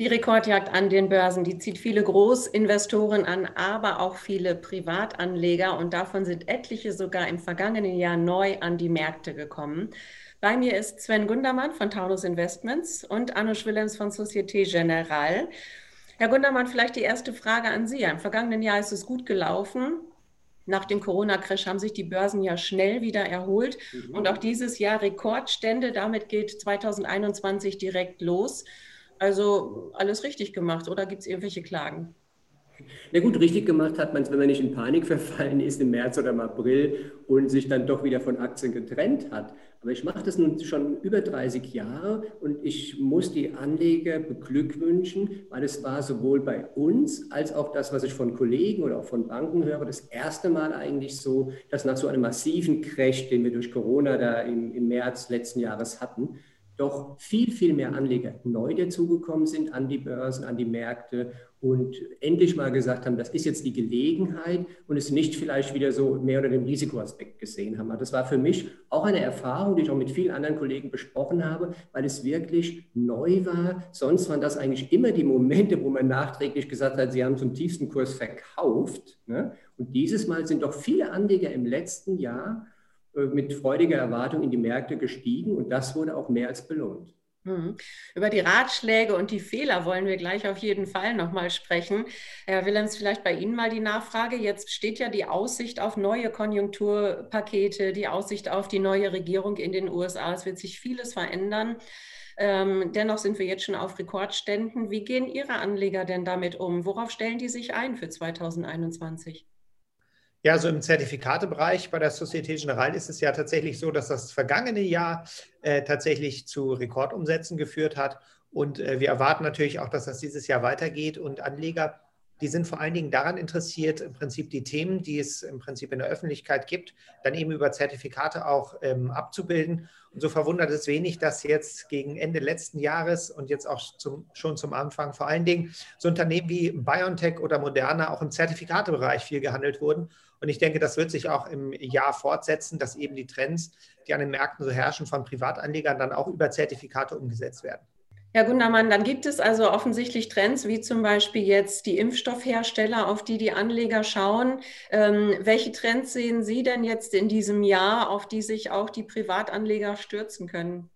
Die Rekordjagd an den Börsen, die zieht viele Großinvestoren an, aber auch viele Privatanleger und davon sind etliche sogar im vergangenen Jahr neu an die Märkte gekommen. Bei mir ist Sven Gundermann von Taunus Investments und Anush Willems von Societe Generale. Herr Gundermann, vielleicht die erste Frage an Sie. Im vergangenen Jahr ist es gut gelaufen. Nach dem Corona-Crash haben sich die Börsen ja schnell wieder erholt. Mhm. Und auch dieses Jahr Rekordstände. Damit geht 2021 direkt los. Also alles richtig gemacht oder gibt es irgendwelche Klagen? Na gut, richtig gemacht hat man es, wenn man nicht in Panik verfallen ist im März oder im April und sich dann doch wieder von Aktien getrennt hat. Aber ich mache das nun schon über 30 Jahre und ich muss die Anleger beglückwünschen, weil es war sowohl bei uns als auch das, was ich von Kollegen oder auch von Banken höre, das erste Mal eigentlich so, dass nach so einem massiven Crash, den wir durch Corona da im, im März letzten Jahres hatten, doch viel, viel mehr Anleger neu dazugekommen sind an die Börsen, an die Märkte und endlich mal gesagt haben, das ist jetzt die Gelegenheit und es nicht vielleicht wieder so mehr unter dem Risikoaspekt gesehen haben. Das war für mich auch eine Erfahrung, die ich auch mit vielen anderen Kollegen besprochen habe, weil es wirklich neu war. Sonst waren das eigentlich immer die Momente, wo man nachträglich gesagt hat, sie haben zum tiefsten Kurs verkauft. Ne? Und dieses Mal sind doch viele Anleger im letzten Jahr mit freudiger Erwartung in die Märkte gestiegen und das wurde auch mehr als belohnt. Mhm. Über die Ratschläge und die Fehler wollen wir gleich auf jeden Fall nochmal sprechen. Herr Willems, vielleicht bei Ihnen mal die Nachfrage. Jetzt steht ja die Aussicht auf neue Konjunkturpakete, die Aussicht auf die neue Regierung in den USA. Es wird sich vieles verändern. Ähm, dennoch sind wir jetzt schon auf Rekordständen. Wie gehen Ihre Anleger denn damit um? Worauf stellen die sich ein für 2021? Ja, so im Zertifikatebereich bei der Societe Generale ist es ja tatsächlich so, dass das vergangene Jahr äh, tatsächlich zu Rekordumsätzen geführt hat. Und äh, wir erwarten natürlich auch, dass das dieses Jahr weitergeht. Und Anleger, die sind vor allen Dingen daran interessiert, im Prinzip die Themen, die es im Prinzip in der Öffentlichkeit gibt, dann eben über Zertifikate auch ähm, abzubilden. Und so verwundert es wenig, dass jetzt gegen Ende letzten Jahres und jetzt auch zum, schon zum Anfang vor allen Dingen so Unternehmen wie BioNTech oder Moderna auch im Zertifikatebereich viel gehandelt wurden. Und ich denke, das wird sich auch im Jahr fortsetzen, dass eben die Trends, die an den Märkten so herrschen, von Privatanlegern dann auch über Zertifikate umgesetzt werden. Herr Gundermann, dann gibt es also offensichtlich Trends, wie zum Beispiel jetzt die Impfstoffhersteller, auf die die Anleger schauen. Ähm, welche Trends sehen Sie denn jetzt in diesem Jahr, auf die sich auch die Privatanleger stürzen können?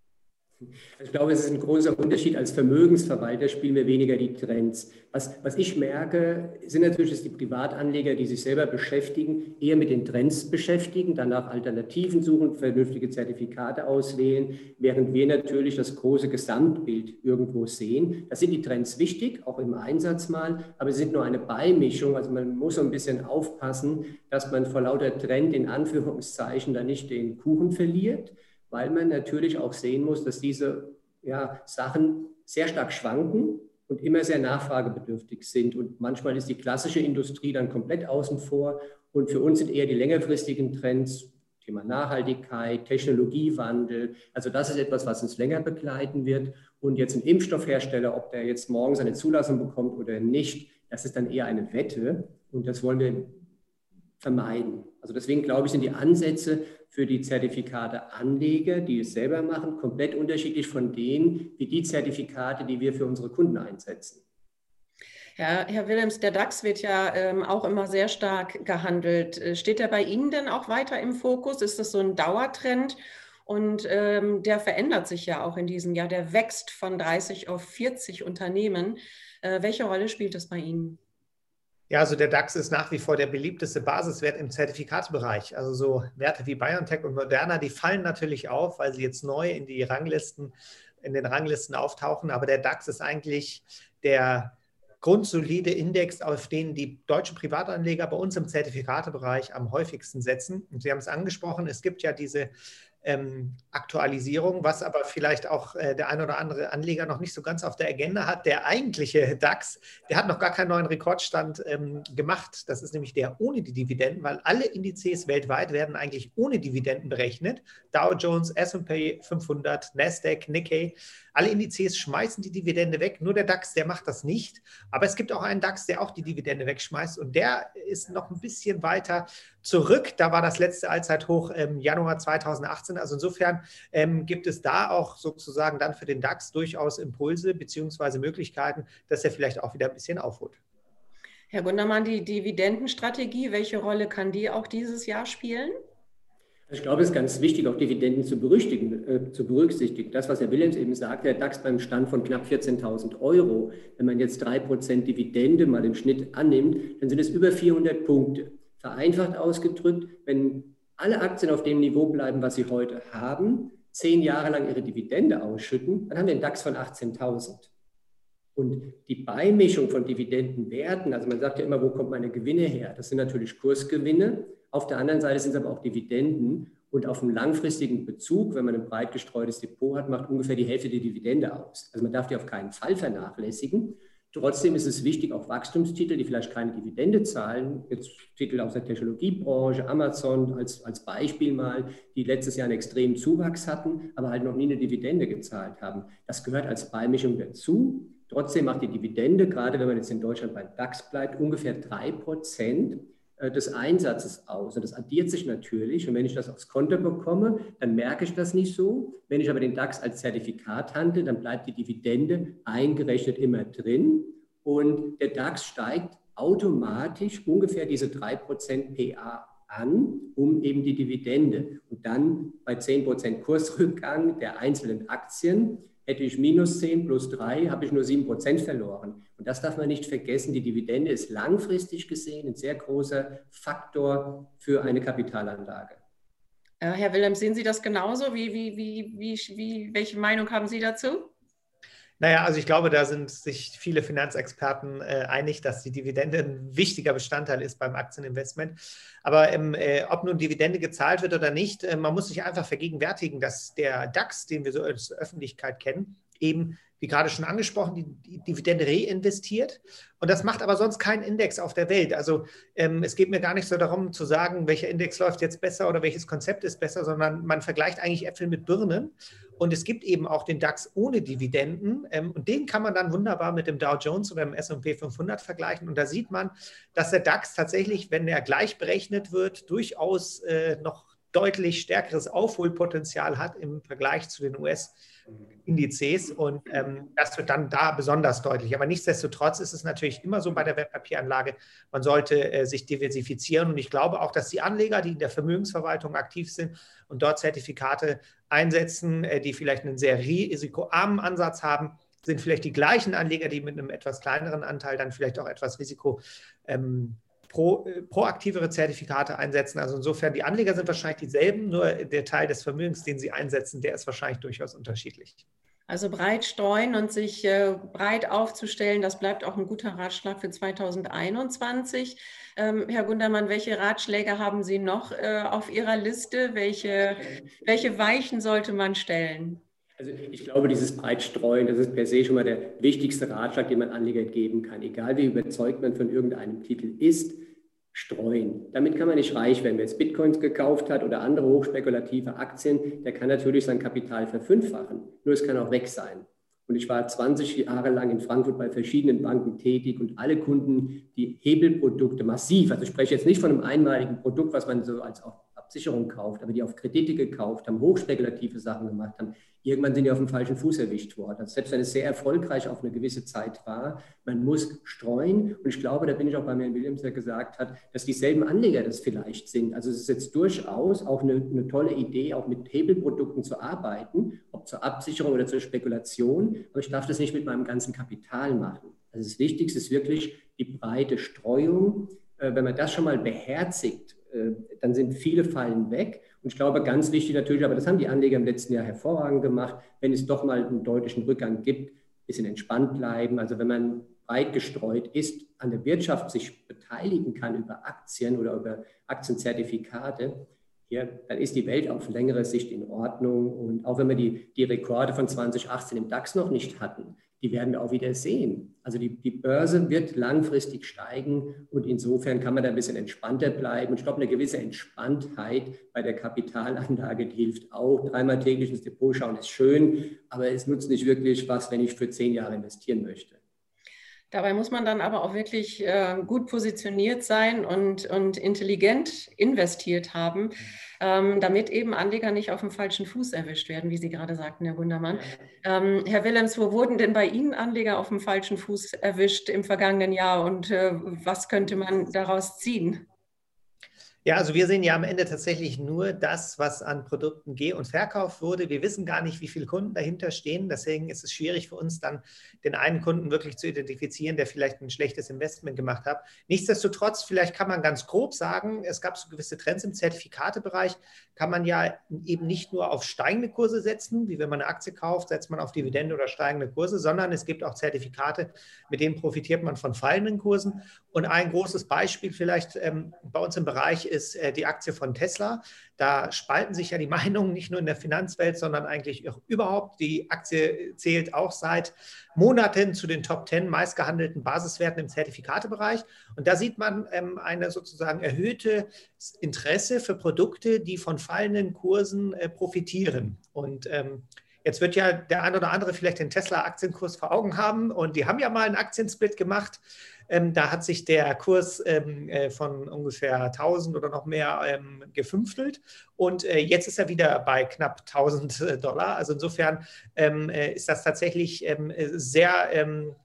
Ich glaube, es ist ein großer Unterschied. Als Vermögensverwalter spielen wir weniger die Trends. Was, was ich merke, sind natürlich dass die Privatanleger, die sich selber beschäftigen, eher mit den Trends beschäftigen, danach Alternativen suchen, vernünftige Zertifikate auswählen, während wir natürlich das große Gesamtbild irgendwo sehen. Da sind die Trends wichtig, auch im Einsatz mal, aber sie sind nur eine Beimischung. Also man muss so ein bisschen aufpassen, dass man vor lauter Trend in Anführungszeichen da nicht den Kuchen verliert weil man natürlich auch sehen muss, dass diese ja, Sachen sehr stark schwanken und immer sehr nachfragebedürftig sind. Und manchmal ist die klassische Industrie dann komplett außen vor. Und für uns sind eher die längerfristigen Trends, Thema Nachhaltigkeit, Technologiewandel. Also das ist etwas, was uns länger begleiten wird. Und jetzt ein Impfstoffhersteller, ob der jetzt morgen seine Zulassung bekommt oder nicht, das ist dann eher eine Wette. Und das wollen wir vermeiden. Also deswegen glaube ich, sind die Ansätze für die Zertifikate Anleger, die es selber machen, komplett unterschiedlich von denen, wie die Zertifikate, die wir für unsere Kunden einsetzen. Ja, Herr Willems, der DAX wird ja ähm, auch immer sehr stark gehandelt. Äh, steht er bei Ihnen denn auch weiter im Fokus? Ist das so ein Dauertrend? Und ähm, der verändert sich ja auch in diesem Jahr. Der wächst von 30 auf 40 Unternehmen. Äh, welche Rolle spielt das bei Ihnen? Ja, also der DAX ist nach wie vor der beliebteste Basiswert im Zertifikatsbereich. Also so Werte wie BioNTech und Moderna, die fallen natürlich auf, weil sie jetzt neu in die Ranglisten, in den Ranglisten auftauchen. Aber der DAX ist eigentlich der grundsolide Index, auf den die deutschen Privatanleger bei uns im Zertifikatebereich am häufigsten setzen. Und Sie haben es angesprochen, es gibt ja diese ähm, Aktualisierung, was aber vielleicht auch äh, der ein oder andere Anleger noch nicht so ganz auf der Agenda hat. Der eigentliche DAX, der hat noch gar keinen neuen Rekordstand ähm, gemacht. Das ist nämlich der ohne die Dividenden, weil alle Indizes weltweit werden eigentlich ohne Dividenden berechnet. Dow Jones, S&P 500, Nasdaq, Nikkei. Alle Indizes schmeißen die Dividende weg, nur der DAX, der macht das nicht. Aber es gibt auch einen DAX, der auch die Dividende wegschmeißt und der ist noch ein bisschen weiter zurück. Da war das letzte Allzeithoch im Januar 2018 sind. Also insofern ähm, gibt es da auch sozusagen dann für den DAX durchaus Impulse bzw. Möglichkeiten, dass er vielleicht auch wieder ein bisschen aufholt. Herr Gundermann, die Dividendenstrategie, welche Rolle kann die auch dieses Jahr spielen? Ich glaube, es ist ganz wichtig, auch Dividenden zu berücksichtigen. Äh, zu berücksichtigen. Das, was Herr Willems eben sagte, der DAX beim Stand von knapp 14.000 Euro, wenn man jetzt 3% Dividende mal im Schnitt annimmt, dann sind es über 400 Punkte. Vereinfacht ausgedrückt, wenn alle Aktien auf dem Niveau bleiben, was sie heute haben, zehn Jahre lang ihre Dividende ausschütten, dann haben wir einen DAX von 18.000. Und die Beimischung von Dividendenwerten, also man sagt ja immer, wo kommt meine Gewinne her? Das sind natürlich Kursgewinne. Auf der anderen Seite sind es aber auch Dividenden. Und auf einem langfristigen Bezug, wenn man ein breit gestreutes Depot hat, macht ungefähr die Hälfte die Dividende aus. Also man darf die auf keinen Fall vernachlässigen. Trotzdem ist es wichtig, auch Wachstumstitel, die vielleicht keine Dividende zahlen, jetzt Titel aus der Technologiebranche, Amazon als, als Beispiel mal, die letztes Jahr einen extremen Zuwachs hatten, aber halt noch nie eine Dividende gezahlt haben. Das gehört als Beimischung dazu. Trotzdem macht die Dividende, gerade wenn man jetzt in Deutschland beim DAX bleibt, ungefähr drei Prozent des Einsatzes aus. Und das addiert sich natürlich. Und wenn ich das aufs Konto bekomme, dann merke ich das nicht so. Wenn ich aber den DAX als Zertifikat handle, dann bleibt die Dividende eingerechnet immer drin. Und der DAX steigt automatisch ungefähr diese 3% PA an, um eben die Dividende. Und dann bei 10% Kursrückgang der einzelnen Aktien hätte ich minus 10 plus 3, habe ich nur 7 Prozent verloren. Und das darf man nicht vergessen. Die Dividende ist langfristig gesehen ein sehr großer Faktor für eine Kapitalanlage. Äh, Herr Wilhelm, sehen Sie das genauso? Wie, wie, wie, wie, wie, welche Meinung haben Sie dazu? Naja, also ich glaube, da sind sich viele Finanzexperten äh, einig, dass die Dividende ein wichtiger Bestandteil ist beim Aktieninvestment. Aber ähm, äh, ob nun Dividende gezahlt wird oder nicht, äh, man muss sich einfach vergegenwärtigen, dass der DAX, den wir so als Öffentlichkeit kennen, eben wie gerade schon angesprochen, die, die, Dividende reinvestiert. Und das macht aber sonst kein Index auf der Welt. Also ähm, es geht mir gar nicht so darum zu sagen, welcher Index läuft jetzt besser oder welches Konzept ist besser, sondern man vergleicht eigentlich Äpfel mit Birnen. Und es gibt eben auch den DAX ohne Dividenden. Ähm, und den kann man dann wunderbar mit dem Dow Jones oder dem SP 500 vergleichen. Und da sieht man, dass der DAX tatsächlich, wenn er gleich berechnet wird, durchaus äh, noch deutlich stärkeres Aufholpotenzial hat im Vergleich zu den US-Indizes. Und ähm, das wird dann da besonders deutlich. Aber nichtsdestotrotz ist es natürlich immer so bei der Wertpapieranlage, man sollte äh, sich diversifizieren. Und ich glaube auch, dass die Anleger, die in der Vermögensverwaltung aktiv sind und dort Zertifikate einsetzen, äh, die vielleicht einen sehr risikoarmen Ansatz haben, sind vielleicht die gleichen Anleger, die mit einem etwas kleineren Anteil dann vielleicht auch etwas Risiko ähm, pro, äh, proaktivere Zertifikate einsetzen. Also insofern, die Anleger sind wahrscheinlich dieselben, nur der Teil des Vermögens, den sie einsetzen, der ist wahrscheinlich durchaus unterschiedlich. Also breit streuen und sich äh, breit aufzustellen, das bleibt auch ein guter Ratschlag für 2021. Ähm, Herr Gundermann, welche Ratschläge haben Sie noch äh, auf Ihrer Liste? Welche, welche Weichen sollte man stellen? Also ich glaube, dieses Breitstreuen, das ist per se schon mal der wichtigste Ratschlag, den man Anleger geben kann. Egal wie überzeugt man von irgendeinem Titel ist, streuen. Damit kann man nicht reich werden. Wer jetzt Bitcoins gekauft hat oder andere hochspekulative Aktien, der kann natürlich sein Kapital verfünffachen. Nur es kann auch weg sein. Und ich war 20 Jahre lang in Frankfurt bei verschiedenen Banken tätig und alle Kunden, die Hebelprodukte massiv, also ich spreche jetzt nicht von einem einmaligen Produkt, was man so als auch Absicherung kauft, aber die auf Kredite gekauft haben, hochspekulative Sachen gemacht haben, irgendwann sind die auf dem falschen Fuß erwischt worden. Also selbst wenn es sehr erfolgreich auf eine gewisse Zeit war, man muss streuen. Und ich glaube, da bin ich auch bei Herrn Williams, der gesagt hat, dass dieselben Anleger das vielleicht sind. Also es ist jetzt durchaus auch eine, eine tolle Idee, auch mit Hebelprodukten zu arbeiten, ob zur Absicherung oder zur Spekulation. Aber ich darf das nicht mit meinem ganzen Kapital machen. Also das Wichtigste ist wirklich die breite Streuung. Äh, wenn man das schon mal beherzigt, dann sind viele Fallen weg. Und ich glaube, ganz wichtig natürlich, aber das haben die Anleger im letzten Jahr hervorragend gemacht, wenn es doch mal einen deutlichen Rückgang gibt, ein bisschen entspannt bleiben. Also wenn man breit gestreut ist, an der Wirtschaft sich beteiligen kann über Aktien oder über Aktienzertifikate, hier, dann ist die Welt auf längere Sicht in Ordnung. Und auch wenn wir die, die Rekorde von 2018 im DAX noch nicht hatten, die werden wir auch wieder sehen. Also die, die Börse wird langfristig steigen und insofern kann man da ein bisschen entspannter bleiben. Und ich glaube, eine gewisse Entspanntheit bei der Kapitalanlage, die hilft auch. Dreimal täglich ins Depot schauen ist schön, aber es nutzt nicht wirklich was, wenn ich für zehn Jahre investieren möchte. Dabei muss man dann aber auch wirklich äh, gut positioniert sein und, und intelligent investiert haben, ähm, damit eben Anleger nicht auf dem falschen Fuß erwischt werden, wie Sie gerade sagten, Herr Gundermann. Ähm, Herr Willems, wo wurden denn bei Ihnen Anleger auf dem falschen Fuß erwischt im vergangenen Jahr und äh, was könnte man daraus ziehen? Ja, also wir sehen ja am Ende tatsächlich nur das, was an Produkten geh- und verkauft wurde. Wir wissen gar nicht, wie viele Kunden dahinter stehen. Deswegen ist es schwierig für uns dann, den einen Kunden wirklich zu identifizieren, der vielleicht ein schlechtes Investment gemacht hat. Nichtsdestotrotz, vielleicht kann man ganz grob sagen, es gab so gewisse Trends im Zertifikatebereich. Kann man ja eben nicht nur auf steigende Kurse setzen, wie wenn man eine Aktie kauft, setzt man auf Dividende oder steigende Kurse, sondern es gibt auch Zertifikate, mit denen profitiert man von fallenden Kursen. Und ein großes Beispiel vielleicht ähm, bei uns im Bereich ist äh, die Aktie von Tesla. Da spalten sich ja die Meinungen nicht nur in der Finanzwelt, sondern eigentlich auch überhaupt. Die Aktie zählt auch seit Monaten zu den Top 10 meistgehandelten Basiswerten im Zertifikatebereich. Und da sieht man ähm, eine sozusagen erhöhte Interesse für Produkte, die von fallenden Kursen äh, profitieren. Und ähm, Jetzt wird ja der ein oder andere vielleicht den Tesla-Aktienkurs vor Augen haben und die haben ja mal einen Aktiensplit gemacht. Ähm, da hat sich der Kurs ähm, äh, von ungefähr 1000 oder noch mehr ähm, gefünftelt und äh, jetzt ist er wieder bei knapp 1000 äh, Dollar. Also insofern ähm, äh, ist das tatsächlich ähm, sehr, ähm,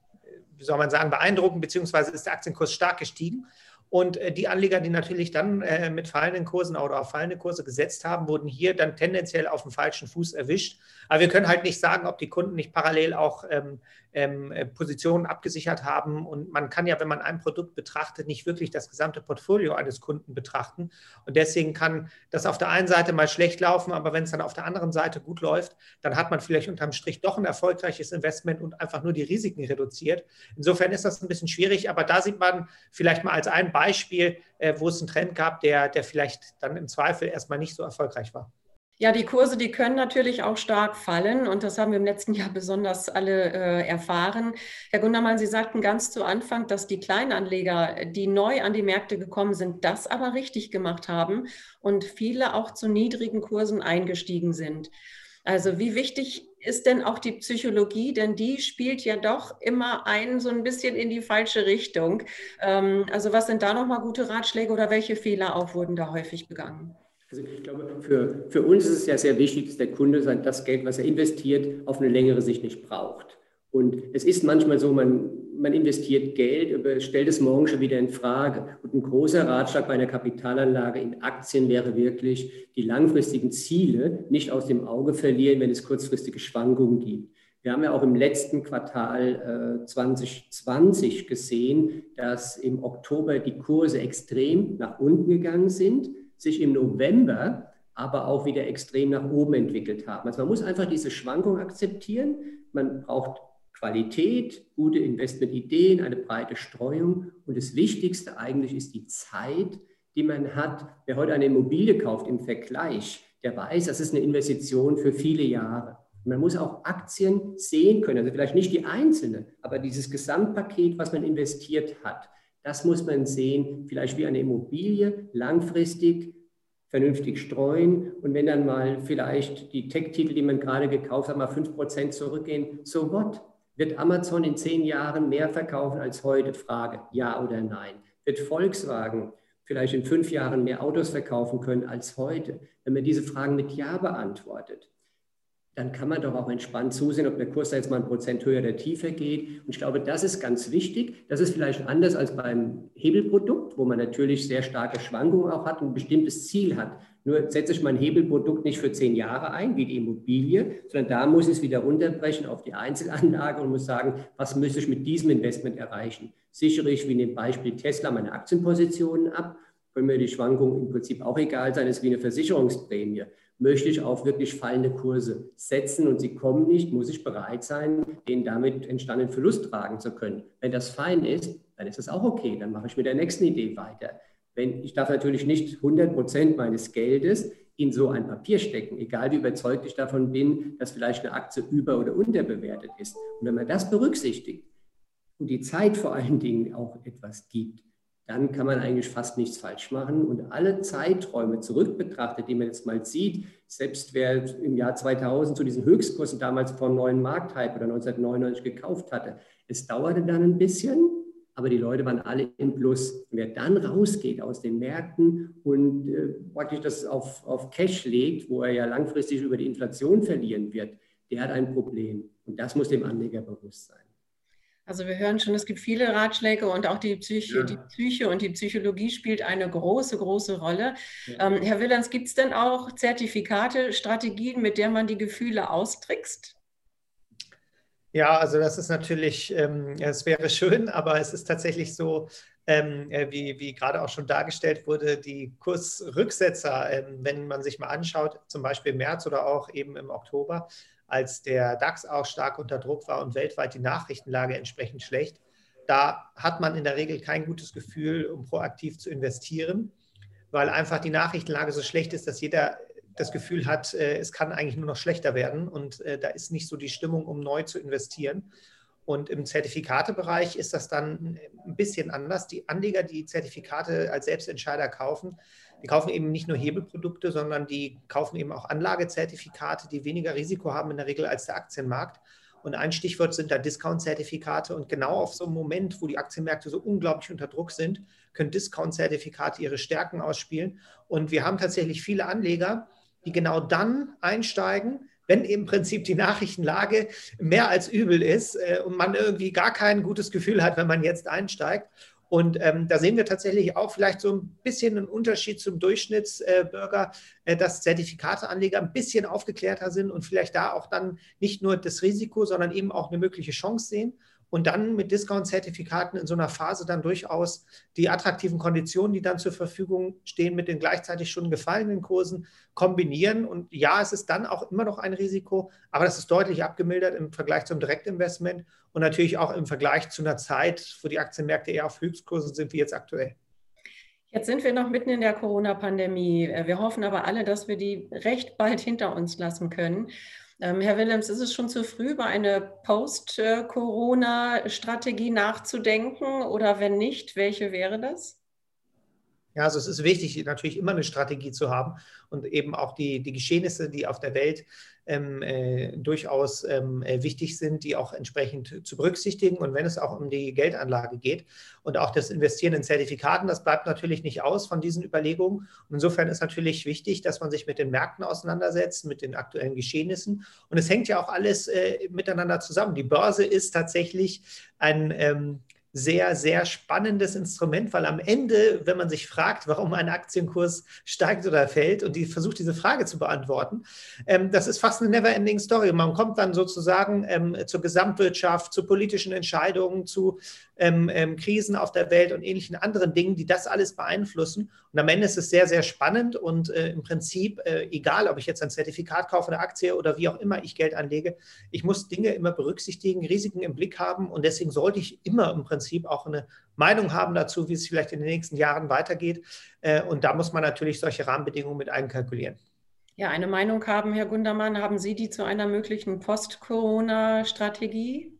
wie soll man sagen, beeindruckend, beziehungsweise ist der Aktienkurs stark gestiegen. Und äh, die Anleger, die natürlich dann mit fallenden Kursen oder auf fallende Kurse gesetzt haben, wurden hier dann tendenziell auf dem falschen Fuß erwischt. Aber wir können halt nicht sagen, ob die Kunden nicht parallel auch ähm, äh, Positionen abgesichert haben. Und man kann ja, wenn man ein Produkt betrachtet, nicht wirklich das gesamte Portfolio eines Kunden betrachten. Und deswegen kann das auf der einen Seite mal schlecht laufen, aber wenn es dann auf der anderen Seite gut läuft, dann hat man vielleicht unterm Strich doch ein erfolgreiches Investment und einfach nur die Risiken reduziert. Insofern ist das ein bisschen schwierig, aber da sieht man vielleicht mal als ein Beispiel, äh, wo es einen Trend gab, der, der vielleicht dann im Zweifel erstmal nicht so erfolgreich war. Ja, die Kurse, die können natürlich auch stark fallen und das haben wir im letzten Jahr besonders alle äh, erfahren. Herr Gundermann, Sie sagten ganz zu Anfang, dass die Kleinanleger, die neu an die Märkte gekommen sind, das aber richtig gemacht haben und viele auch zu niedrigen Kursen eingestiegen sind. Also wie wichtig ist denn auch die Psychologie? Denn die spielt ja doch immer ein so ein bisschen in die falsche Richtung. Ähm, also was sind da nochmal gute Ratschläge oder welche Fehler auch wurden da häufig begangen? Also ich glaube, für, für uns ist es ja sehr wichtig, dass der Kunde sein, das Geld, was er investiert, auf eine längere Sicht nicht braucht. Und es ist manchmal so, man, man investiert Geld, aber stellt es morgen schon wieder in Frage. Und ein großer Ratschlag bei einer Kapitalanlage in Aktien wäre wirklich, die langfristigen Ziele nicht aus dem Auge verlieren, wenn es kurzfristige Schwankungen gibt. Wir haben ja auch im letzten Quartal äh, 2020 gesehen, dass im Oktober die Kurse extrem nach unten gegangen sind sich im November aber auch wieder extrem nach oben entwickelt haben. Also man muss einfach diese Schwankung akzeptieren. Man braucht Qualität, gute Investmentideen, eine breite Streuung. Und das Wichtigste eigentlich ist die Zeit, die man hat. Wer heute eine Immobilie kauft im Vergleich, der weiß, das ist eine Investition für viele Jahre. man muss auch Aktien sehen können, also vielleicht nicht die einzelne, aber dieses Gesamtpaket, was man investiert hat. Das muss man sehen, vielleicht wie eine Immobilie, langfristig, vernünftig streuen. Und wenn dann mal vielleicht die Tech-Titel, die man gerade gekauft hat, mal 5% zurückgehen, so what? Wird Amazon in zehn Jahren mehr verkaufen als heute? Frage, ja oder nein. Wird Volkswagen vielleicht in fünf Jahren mehr Autos verkaufen können als heute? Wenn man diese Fragen mit Ja beantwortet, dann kann man doch auch entspannt zusehen, ob der Kurs da jetzt mal ein Prozent höher oder tiefer geht. Und ich glaube, das ist ganz wichtig. Das ist vielleicht anders als beim Hebelprodukt, wo man natürlich sehr starke Schwankungen auch hat und ein bestimmtes Ziel hat. Nur setze ich mein Hebelprodukt nicht für zehn Jahre ein, wie die Immobilie, sondern da muss ich es wieder runterbrechen auf die Einzelanlage und muss sagen, was müsste ich mit diesem Investment erreichen? Sichere ich, wie in dem Beispiel Tesla, meine Aktienpositionen ab? Können mir die Schwankungen im Prinzip auch egal sein, ist wie eine Versicherungsprämie möchte ich auf wirklich fallende Kurse setzen und sie kommen nicht, muss ich bereit sein, den damit entstandenen Verlust tragen zu können. Wenn das fein ist, dann ist das auch okay, dann mache ich mit der nächsten Idee weiter. Wenn, ich darf natürlich nicht 100 Prozent meines Geldes in so ein Papier stecken, egal wie überzeugt ich davon bin, dass vielleicht eine Aktie über- oder unterbewertet ist. Und wenn man das berücksichtigt und die Zeit vor allen Dingen auch etwas gibt, dann kann man eigentlich fast nichts falsch machen. Und alle Zeiträume zurück betrachtet, die man jetzt mal sieht, selbst wer im Jahr 2000 zu diesen Höchstkursen damals vom neuen Markthype oder 1999 gekauft hatte, es dauerte dann ein bisschen, aber die Leute waren alle im Plus. Wer dann rausgeht aus den Märkten und äh, praktisch das auf, auf Cash legt, wo er ja langfristig über die Inflation verlieren wird, der hat ein Problem. Und das muss dem Anleger bewusst sein. Also wir hören schon, es gibt viele Ratschläge und auch die Psyche, ja. die Psyche und die Psychologie spielt eine große, große Rolle. Ja. Ähm, Herr Willands, gibt es denn auch Zertifikate, Strategien, mit der man die Gefühle austrickst? Ja, also das ist natürlich, ähm, es wäre schön, aber es ist tatsächlich so, ähm, äh, wie, wie gerade auch schon dargestellt wurde, die Kursrücksetzer, ähm, wenn man sich mal anschaut, zum Beispiel im März oder auch eben im Oktober, als der DAX auch stark unter Druck war und weltweit die Nachrichtenlage entsprechend schlecht. Da hat man in der Regel kein gutes Gefühl, um proaktiv zu investieren, weil einfach die Nachrichtenlage so schlecht ist, dass jeder das Gefühl hat, äh, es kann eigentlich nur noch schlechter werden und äh, da ist nicht so die Stimmung, um neu zu investieren. Und im Zertifikatebereich ist das dann ein bisschen anders. Die Anleger, die Zertifikate als Selbstentscheider kaufen, die kaufen eben nicht nur Hebelprodukte, sondern die kaufen eben auch Anlagezertifikate, die weniger Risiko haben in der Regel als der Aktienmarkt. Und ein Stichwort sind da Discount-Zertifikate. Und genau auf so einem Moment, wo die Aktienmärkte so unglaublich unter Druck sind, können Discount-Zertifikate ihre Stärken ausspielen. Und wir haben tatsächlich viele Anleger, die genau dann einsteigen, wenn im Prinzip die Nachrichtenlage mehr als übel ist äh, und man irgendwie gar kein gutes Gefühl hat, wenn man jetzt einsteigt. Und ähm, da sehen wir tatsächlich auch vielleicht so ein bisschen einen Unterschied zum Durchschnittsbürger, äh, dass Zertifikateanleger ein bisschen aufgeklärter sind und vielleicht da auch dann nicht nur das Risiko, sondern eben auch eine mögliche Chance sehen und dann mit Discount-Zertifikaten in so einer Phase dann durchaus die attraktiven Konditionen, die dann zur Verfügung stehen, mit den gleichzeitig schon gefallenen Kursen kombinieren. Und ja, es ist dann auch immer noch ein Risiko, aber das ist deutlich abgemildert im Vergleich zum Direktinvestment und natürlich auch im Vergleich zu einer Zeit, wo die Aktienmärkte eher auf Höchstkursen sind wie jetzt aktuell. Jetzt sind wir noch mitten in der Corona-Pandemie. Wir hoffen aber alle, dass wir die recht bald hinter uns lassen können. Ähm, Herr Willems, ist es schon zu früh, über eine Post-Corona-Strategie nachzudenken? Oder wenn nicht, welche wäre das? Ja, also es ist wichtig, natürlich immer eine Strategie zu haben und eben auch die, die Geschehnisse, die auf der Welt ähm, äh, durchaus ähm, äh, wichtig sind, die auch entsprechend zu berücksichtigen. Und wenn es auch um die Geldanlage geht und auch das Investieren in Zertifikaten, das bleibt natürlich nicht aus von diesen Überlegungen. Und insofern ist natürlich wichtig, dass man sich mit den Märkten auseinandersetzt, mit den aktuellen Geschehnissen. Und es hängt ja auch alles äh, miteinander zusammen. Die Börse ist tatsächlich ein ähm, sehr, sehr spannendes Instrument, weil am Ende, wenn man sich fragt, warum ein Aktienkurs steigt oder fällt und die versucht, diese Frage zu beantworten, ähm, das ist fast eine never-ending Story. Man kommt dann sozusagen ähm, zur Gesamtwirtschaft, zu politischen Entscheidungen, zu ähm, ähm, Krisen auf der Welt und ähnlichen anderen Dingen, die das alles beeinflussen. Und am Ende ist es sehr, sehr spannend und äh, im Prinzip, äh, egal ob ich jetzt ein Zertifikat kaufe, eine Aktie oder wie auch immer ich Geld anlege, ich muss Dinge immer berücksichtigen, Risiken im Blick haben und deswegen sollte ich immer im Prinzip auch eine Meinung haben dazu, wie es vielleicht in den nächsten Jahren weitergeht. Äh, und da muss man natürlich solche Rahmenbedingungen mit einkalkulieren. Ja, eine Meinung haben, Herr Gundermann, haben Sie die zu einer möglichen Post-Corona-Strategie?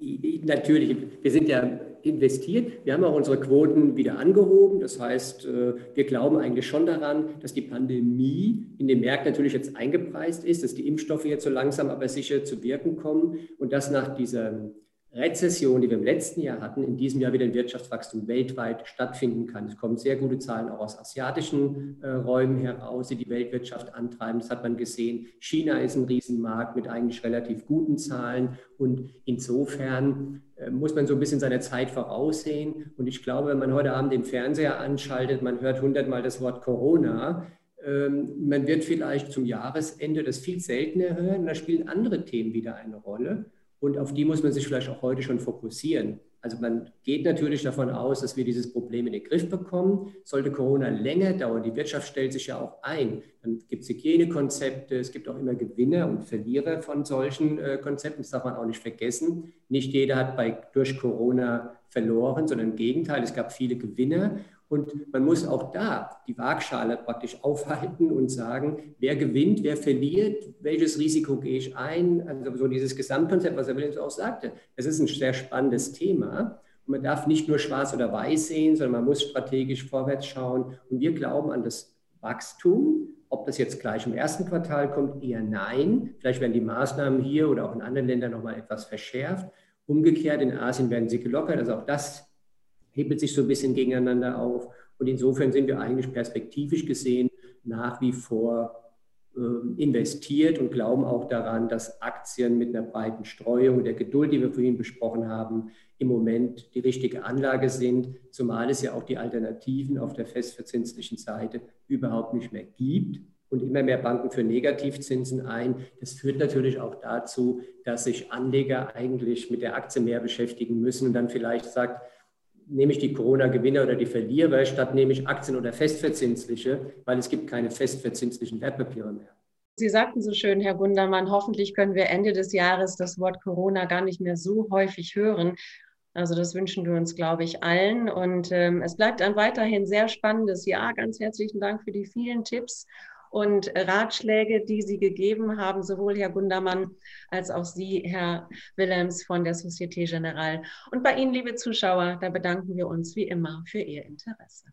Natürlich, wir sind ja investiert. Wir haben auch unsere Quoten wieder angehoben. Das heißt, äh, wir glauben eigentlich schon daran, dass die Pandemie in den Märkten natürlich jetzt eingepreist ist, dass die Impfstoffe jetzt so langsam aber sicher zu wirken kommen und dass nach dieser Rezession, die wir im letzten Jahr hatten, in diesem Jahr wieder ein Wirtschaftswachstum weltweit stattfinden kann. Es kommen sehr gute Zahlen auch aus asiatischen äh, Räumen heraus, die die Weltwirtschaft antreiben. Das hat man gesehen. China ist ein Riesenmarkt mit eigentlich relativ guten Zahlen. Und insofern äh, muss man so ein bisschen seine Zeit voraussehen. Und ich glaube, wenn man heute Abend den Fernseher anschaltet, man hört hundertmal das Wort Corona, ähm, man wird vielleicht zum Jahresende das viel seltener hören. Da spielen andere Themen wieder eine Rolle. Und auf die muss man sich vielleicht auch heute schon fokussieren. Also man geht natürlich davon aus, dass wir dieses Problem in den Griff bekommen. Sollte Corona länger dauern, die Wirtschaft stellt sich ja auch ein, dann gibt es Hygienekonzepte, es gibt auch immer Gewinner und Verlierer von solchen äh, Konzepten. Das darf man auch nicht vergessen. Nicht jeder hat bei, durch Corona verloren, sondern im Gegenteil, es gab viele Gewinner. Und man muss auch da die Waagschale praktisch aufhalten und sagen, wer gewinnt, wer verliert, welches Risiko gehe ich ein. Also so dieses Gesamtkonzept, was Herr Williams auch sagte, es ist ein sehr spannendes Thema. man darf nicht nur schwarz oder weiß sehen, sondern man muss strategisch vorwärts schauen. Und wir glauben an das Wachstum. Ob das jetzt gleich im ersten Quartal kommt, eher nein. Vielleicht werden die Maßnahmen hier oder auch in anderen Ländern nochmal etwas verschärft. Umgekehrt, in Asien werden sie gelockert. Also auch das hebelt sich so ein bisschen gegeneinander auf. Und insofern sind wir eigentlich perspektivisch gesehen nach wie vor ähm, investiert und glauben auch daran, dass Aktien mit einer breiten Streuung, der Geduld, die wir vorhin besprochen haben, im Moment die richtige Anlage sind, zumal es ja auch die Alternativen auf der festverzinslichen Seite überhaupt nicht mehr gibt und immer mehr Banken für Negativzinsen ein. Das führt natürlich auch dazu, dass sich Anleger eigentlich mit der Aktie mehr beschäftigen müssen und dann vielleicht sagt, nehme ich die Corona-Gewinner oder die Verlierer, statt nehme ich Aktien oder festverzinsliche, weil es gibt keine festverzinslichen Wertpapiere mehr. Sie sagten so schön, Herr Gundermann, hoffentlich können wir Ende des Jahres das Wort Corona gar nicht mehr so häufig hören. Also das wünschen wir uns, glaube ich, allen. Und ähm, es bleibt ein weiterhin sehr spannendes Jahr. Ganz herzlichen Dank für die vielen Tipps und Ratschläge, die Sie gegeben haben, sowohl Herr Gundermann als auch Sie, Herr Willems von der Societe Generale. Und bei Ihnen, liebe Zuschauer, da bedanken wir uns wie immer für Ihr Interesse.